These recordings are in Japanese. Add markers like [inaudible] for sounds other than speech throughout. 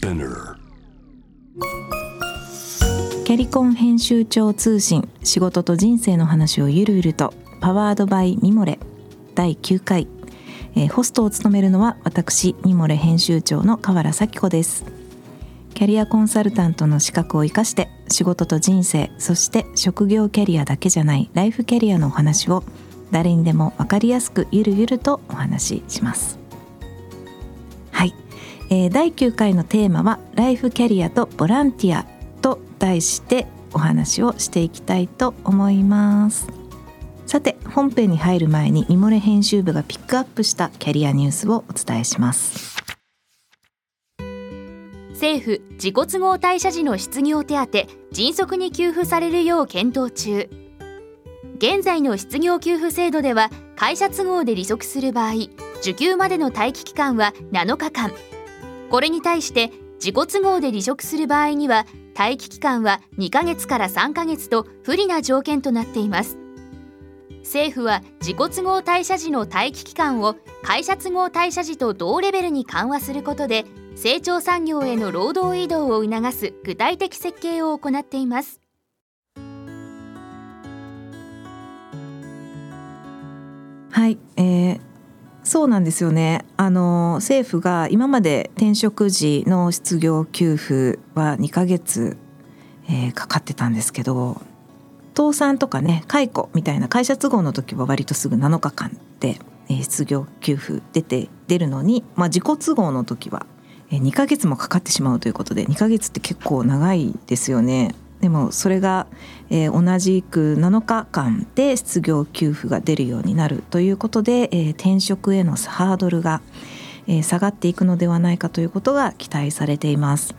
キャリコン編集長通信仕事と人生の話をゆるゆるとパワードバイミモレ第9回、えーホストを務めるのは私ミモレ編集長の河原咲子です。キャリアコンサルタントの資格を生かして仕事と人生そして職業キャリアだけじゃないライフキャリアのお話を誰にでも分かりやすくゆるゆるとお話しします、えー第9回のテーマはライフキャリアとボランティアと題してお話をしていきたいと思います。さて本編に入る前にミモレ編集部がピックアップしたキャリアニュースをお伝えします。政府自己都合退社時の失業手当迅速に給付されるよう検討中。現在の失業給付制度では会社都合で離職する場合受給までの待機期間は7日間。これに対して自己都合で離職する場合には待機期間は2ヶ月から3ヶ月と不利な条件となっています。政府は自己都合退社時の待機期間を会社都合退社時と同レベルに緩和することで成長産業への労働移動を促す具体的設計を行っています。はい、えーそうなんですよねあの政府が今まで転職時の失業給付は2ヶ月、えーかかってたんですけど倒産とかね解雇みたいな会社都合の時は割とすぐ7日間で、えー失業給付出て出るのに、まあ、自己都合の時は2ヶ月もかかってしまうということで2ヶ月って結構長いですよね。でもそれが、えー同じく7日間で失業給付が出るようになるということで、えー転職へのハードルが、えー下がっていくのではないかということが期待されています。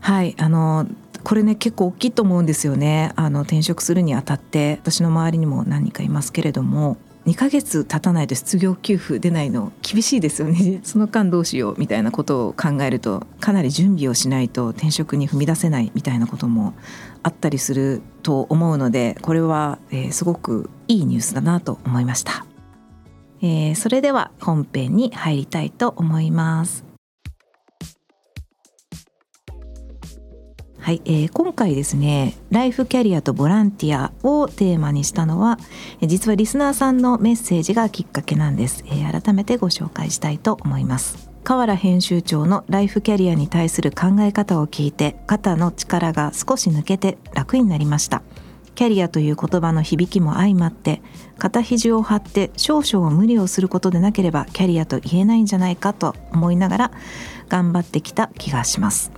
はいあのこれね結構大きいと思うんですよねあの転職するにあたって私の周りにも何人かいますけれども2ヶ月経たないと失業給付出ないの厳しいですよね。[laughs] その間どうしようみたいなことを考えるとかなり準備をしないと転職に踏み出せないみたいなこともあったりすると思うのでこれは、すごくいいニュースだなと思いました、えーそれでは本編に入りたいと思います。はい、えー今回ですねライフキャリアとボランティアをテーマにしたのは実はリスナーさんのメッセージがきっかけなんです、えー改めてご紹介したいと思います。河原編集長のライフキャリアに対する考え方を聞いて肩の力が少し抜けて楽になりました。キャリアという言葉の響きも相まって肩肘を張って少々無理をすることでなければキャリアと言えないんじゃないかと思いながら頑張ってきた気がします。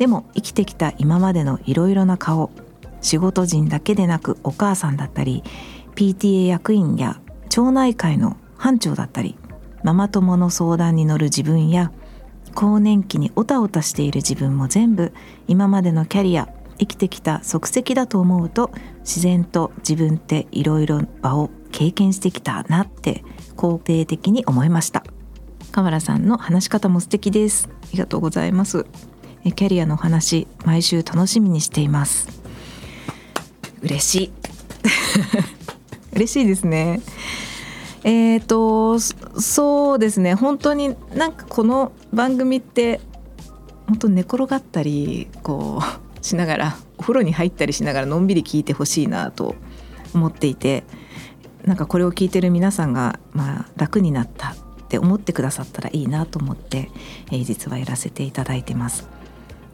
でも生きてきた今までのいろいろな顔仕事人だけでなくお母さんだったり PTA 役員や町内会の班長だったりママ友の相談に乗る自分や更年期にオタオタしている自分も全部今までのキャリア生きてきた足跡だと思うと自然と自分っていろいろ場を経験してきたなって肯定的に思いました。河原さんの話し方も素敵です。ありがとうございます。キャリアの話毎週楽しみにしています。嬉しい。[laughs] 嬉しいですね。えーとそそうですね。本当になんかこの番組って本当寝転がったりこうしながらお風呂に入ったりしながらのんびり聞いてほしいなと思っていてなんかこれを聞いてる皆さんが、まあ、楽になったって思ってくださったらいいなと思って、えー実はやらせていただいてます。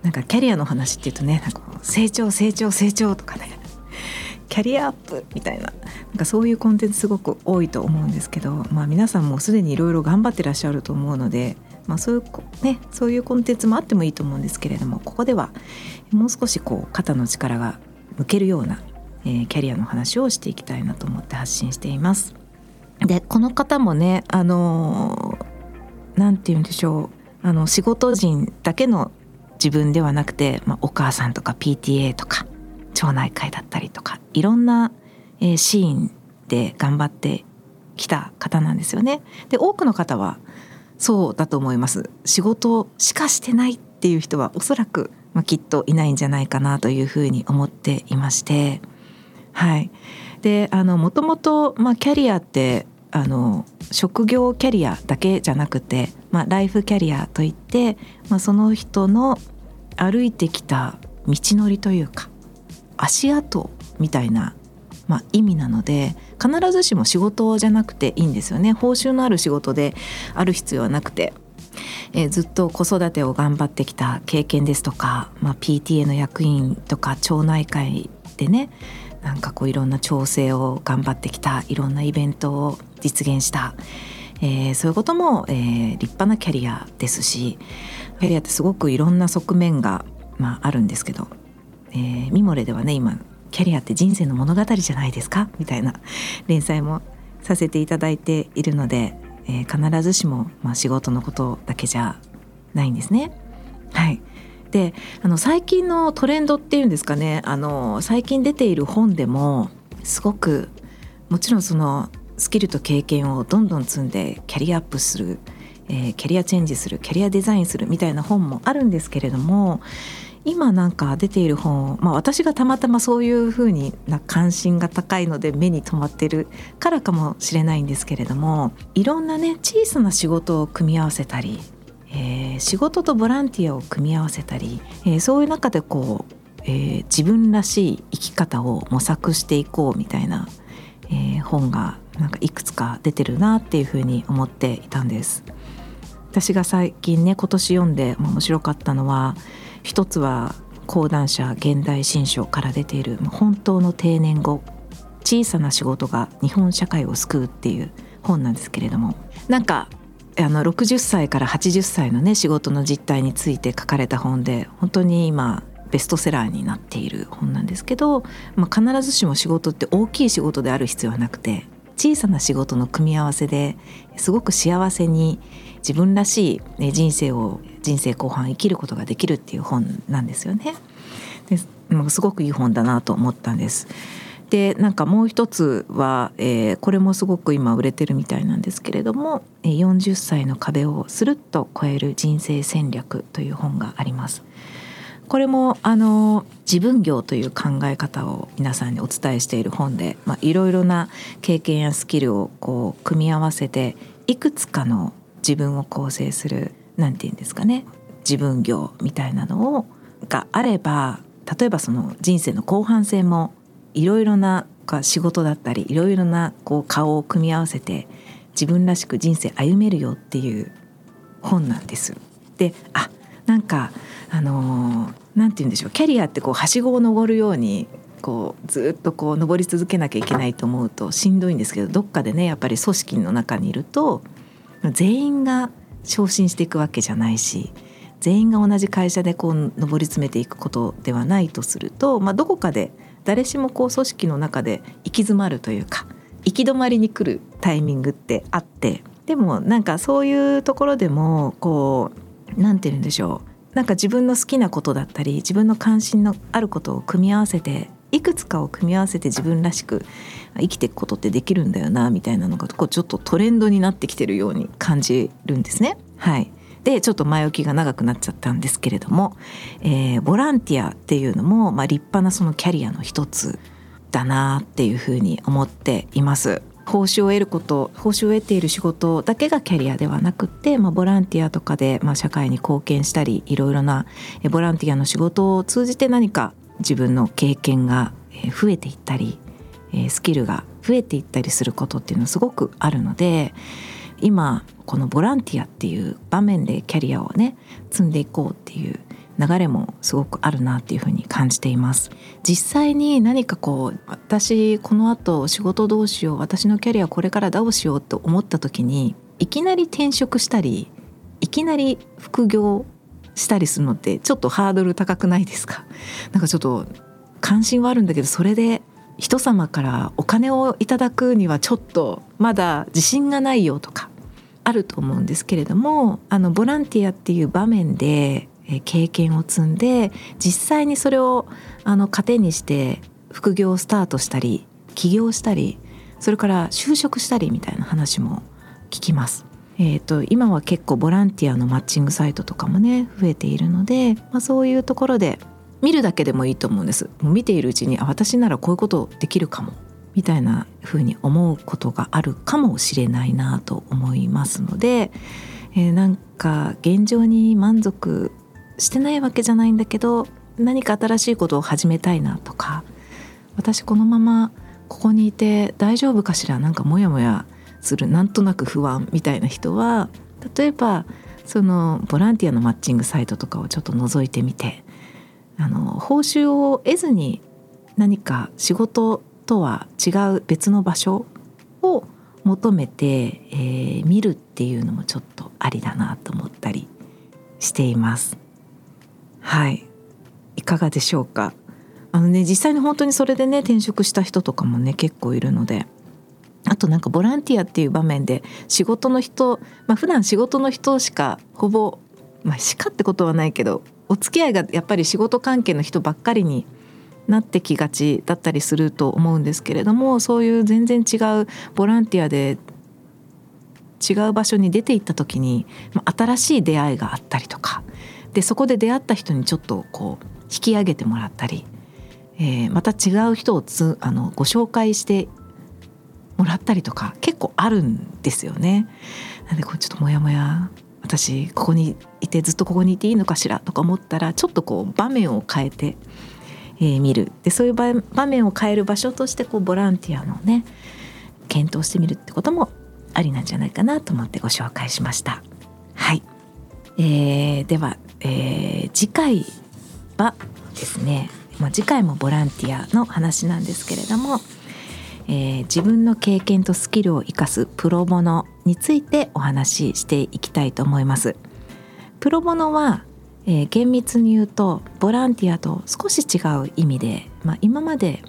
なんかキャリアの話っていうとねなんか成長成長成長とかね [laughs] キャリアアップみたいななんかそういうコンテンツすごく多いと思うんですけど、まあ、皆さんもすでにいろいろ頑張ってらっしゃると思うので、まあ、そういうねそういうコンテンツもあってもいいと思うんですけれどもここではもう少しこう肩の力が抜けるような、えーキャリアの話をしていきたいなと思って発信しています。でこの方もねあのーて言うんでしょうあの仕事人だけの自分ではなくて、まあ、お母さんとか PTA とか町内会だったりとかいろんな、えシーンで頑張ってきた方なんですよね。で多くの方はそうだと思います。仕事しかしてないっていう人はおそらく、まあ、きっといないんじゃないかなというふうに思っていましてはい。であのもともと、まあ、キャリアってあの職業キャリアだけじゃなくて、まあ、ライフキャリアといって、まあ、その人の歩いてきた道のりというか足跡みたいな、まあ、意味なので必ずしも仕事じゃなくていいんですよね。報酬のある仕事である必要はなくて、えー、ずっと子育てを頑張ってきた経験ですとか、まあ、PTA の役員とか町内会でねなんかこういろんな調整を頑張ってきたいろんなイベントを実現した、えー、そういうことも、えー、立派なキャリアですしキャリアってすごくいろんな側面が、まあ、あるんですけど、えー、ミモレではね今キャリアって人生の物語じゃないですか？みたいな [laughs] 連載もさせていただいているので、えー、必ずしも、まあ、仕事のことだけじゃないんですね。はいであの最近のトレンドっていうんですかね。あの最近出ている本でもすごくもちろんそのスキルと経験をどんどん積んでキャリアアップする、えー、キャリアチェンジするキャリアデザインするみたいな本もあるんですけれども今なんか出ている本まあ私がたまたまそういうふうにな関心が高いので目に留まってるからかもしれないんですけれどもいろんなね小さな仕事を組み合わせたり、えー、仕事とボランティアを組み合わせたり、えー、そういう中でこう、えー、自分らしい生き方を模索していこうみたいな、え本がなんかいくつか出てるなっていうふうに思っていたんです。私が最近ね今年読んで面白かったのは一つは講談社現代新書から出ている本当の定年後小さな仕事が日本社会を救うっていう本なんですけれどもなんかあの60歳から80歳のね仕事の実態について書かれた本で本当に今ベストセラーになっている本なんですけど、まあ、必ずしも仕事って大きい仕事である必要はなくて小さな仕事の組み合わせですごく幸せに自分らしい人生を人生後半生きることができるっていう本なんですよね。ですごくいい本だなと思ったんです。でなんかもう一つは、えー、これもすごく今売れてるみたいなんですけれども「40歳の壁をスルッと超える人生戦略」という本があります。これもあの自分業という考え方を皆さんにお伝えしている本で、ま、いろいろな経験やスキルをこう組み合わせていくつかの自分を構成する何て言うんですかね自分業みたいなのをがあれば例えばその人生の後半戦もいろいろな仕事だったりいろいろなこう顔を組み合わせて自分らしく人生歩めるよっていう本なんです。であなんかあの何、て言うんでしょうキャリアってこうはしごを登るようにこうずっとこう登り続けなきゃいけないと思うとしんどいんですけどどっかでねやっぱり組織の中にいると全員が昇進していくわけじゃないし全員が同じ会社でこう上り詰めていくことではないとすると、まあ、どこかで誰しもこう組織の中で行き詰まるというか行き止まりに来るタイミングってあってでもなんかそういうところでもこう何て言うんでしょうなんか自分の好きなことだったり自分の関心のあることを組み合わせていくつかを組み合わせて自分らしく生きていくことってできるんだよなみたいなのがこうちょっとトレンドになってきてるように感じるんですね。はいでちょっと前置きが長くなっちゃったんですけれども、えー、ボランティアっていうのも、まあ、立派なそのキャリアの一つだなっていうふうに思っています。報酬を得ること報酬を得ている仕事だけがキャリアではなくて、まあ、ボランティアとかで、まあ、社会に貢献したりいろいろなボランティアの仕事を通じて何か自分の経験が増えていったりスキルが増えていったりすることっていうのはすごくあるので今このボランティアっていう場面でキャリアをね積んでいこうっていう流れもすごくあるなっていうふうに感じています。実際に何かこう私この後仕事どうしよう私のキャリアこれからどうしようと思った時にいきなり転職したりいきなり副業したりするのってちょっとハードル高くないですか？なんかちょっと関心はあるんだけどそれで人様からお金をいただくにはちょっとまだ自信がないよとかあると思うんですけれどもあのボランティアっていう場面で経験を積んで実際にそれをあの糧にして副業をスタートしたり起業したりそれから就職したりみたいな話も聞きます。えーと、今は結構ボランティアのマッチングサイトとかもね増えているので、まあ、そういうところで見るだけでもいいと思うんですもう見ているうちにあ私ならこういうことできるかもみたいなふうに思うことがあるかもしれないなと思いますので、えー、なんか現状に満足してないわけじゃないんだけど何か新しいことを始めたいなとか私このままここにいて大丈夫かしらなんかモヤモヤするなんとなく不安みたいな人は例えばそのボランティアのマッチングサイトとかをちょっと覗いてみてあの報酬を得ずに何か仕事とは違う別の場所を求めて、えー、見るっていうのもちょっとありだなと思ったりしています。はい。いかがでしょうか？あのね実際に本当にそれでね転職した人とかもね結構いるので。あとなんかボランティアっていう場面で仕事の人まあ普段仕事の人しかほぼまあしかってことはないけどお付き合いがやっぱり仕事関係の人ばっかりになってきがちだったりすると思うんですけれどもそういう全然違うボランティアで違う場所に出て行った時に新しい出会いがあったりとかでそこで出会った人にちょっとこう引き上げてもらったり、えー、また違う人をつあのご紹介してもらったりとか結構あるんですよね。なんでこうちょっとモヤモヤ私ここにいてずっとここにいていいのかしらとか思ったらちょっとこう場面を変えて、えー、見るでそういう場面を変える場所としてこうボランティアのね検討してみるってこともありなんじゃないかなと思ってご紹介しました。はい、えー、では、えー、次回はですね、まあ、次回もボランティアの話なんですけれども、えー、自分の経験とスキルを生かすプロボノについてお話ししていきたいと思います。プロボノは、えー、厳密に言うとボランティアと少し違う意味で、まあ、今まで、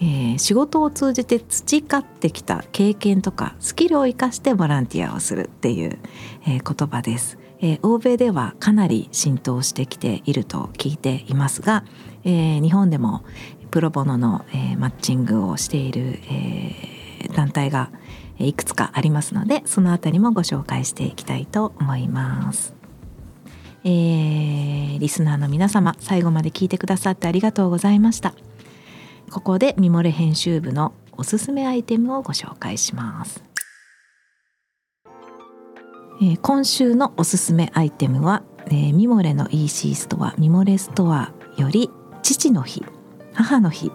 えー、仕事を通じて培ってきた経験とかスキルを生かしてボランティアをするっていう、えー、言葉です。えー、欧米ではかなり浸透してきていると聞いていますが、えー、日本でもプロボノの、えー、マッチングをしている、えー、団体がいくつかありますのでそのあたりもご紹介していきたいと思います。えー、リスナーの皆様最後まで聞いてくださってありがとうございました。ここでミモレ編集部のおすすめアイテムをご紹介します。えー、今週のおすすめアイテムは、えー、ミモレの EC ストアミモレストアより父の日母の日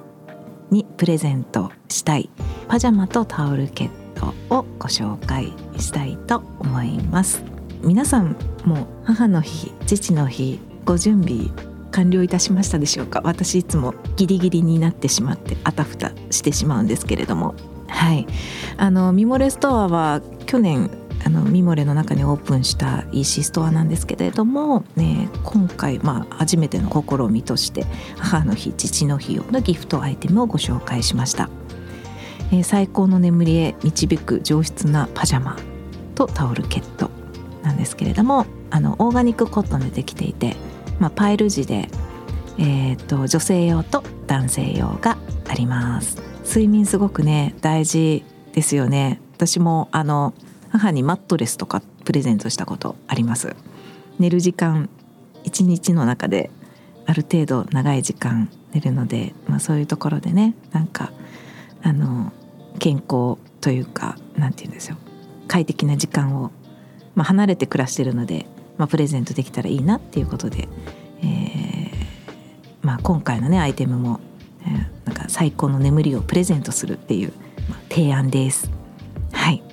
にプレゼントしたいパジャマとタオルケットをご紹介したいと思います。皆さんも母の日父の日ご準備完了いたしましたでしょうか？私いつもギリギリになってしまってあたふたしてしまうんですけれども。はい。あのミモレストアは去年あのミモレの中にオープンした EC ストアなんですけれども、ね、今回、まあ、初めての試みとして母の日父の日用のギフトアイテムをご紹介しました、えー、最高の眠りへ導く上質なパジャマとタオルケット。なんですけれどもあのオーガニックコットンでできていて、まあ、パイル地で、えーと女性用と男性用があります。睡眠すごくね大事ですよね。私もあの母にマットレスとかプレゼントしたことあります。寝る時間一日の中である程度長い時間寝るので、まあ、そういうところでねなんかあの健康というかなんて言うんですよ快適な時間を、まあ、離れて暮らしてるので、まあ、プレゼントできたらいいなっていうことで、えーまあ、今回のねアイテムも、えー、なんか最高の眠りをプレゼントするっていう、まあ、提案です。はい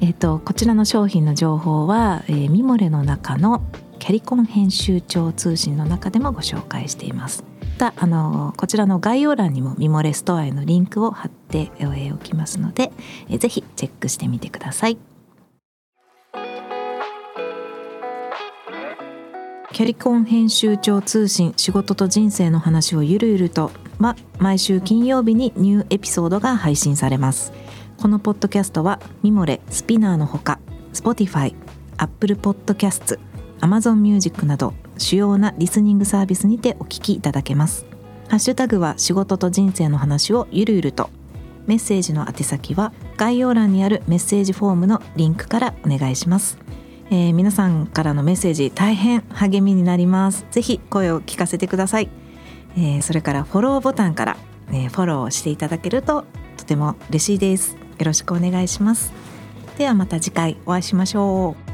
えーと、こちらの商品の情報は、えー、ミモレの中のキャリコン編集長通信の中でもご紹介しています。またあのこちらの概要欄にもミモレストアへのリンクを貼っておきますので、えー、ぜひチェックしてみてください。キャリコン編集長通信仕事と人生の話をゆるゆるとは毎週金曜日にニューエピソードが配信されます。このポッドキャストはミモレスピナーのほか Spotify、Apple Podcasts、Amazon Music など主要なリスニングサービスにてお聞きいただけます。ハッシュタグは仕事と人生の話をゆるゆると。メッセージの宛先は概要欄にあるメッセージフォームのリンクからお願いします、えー、皆さんからのメッセージ大変励みになります。ぜひ声を聞かせてください、えー、それからフォローボタンから、え、フォローしていただけるととても嬉しいです。よろしくお願いします。ではまた次回お会いしましょう。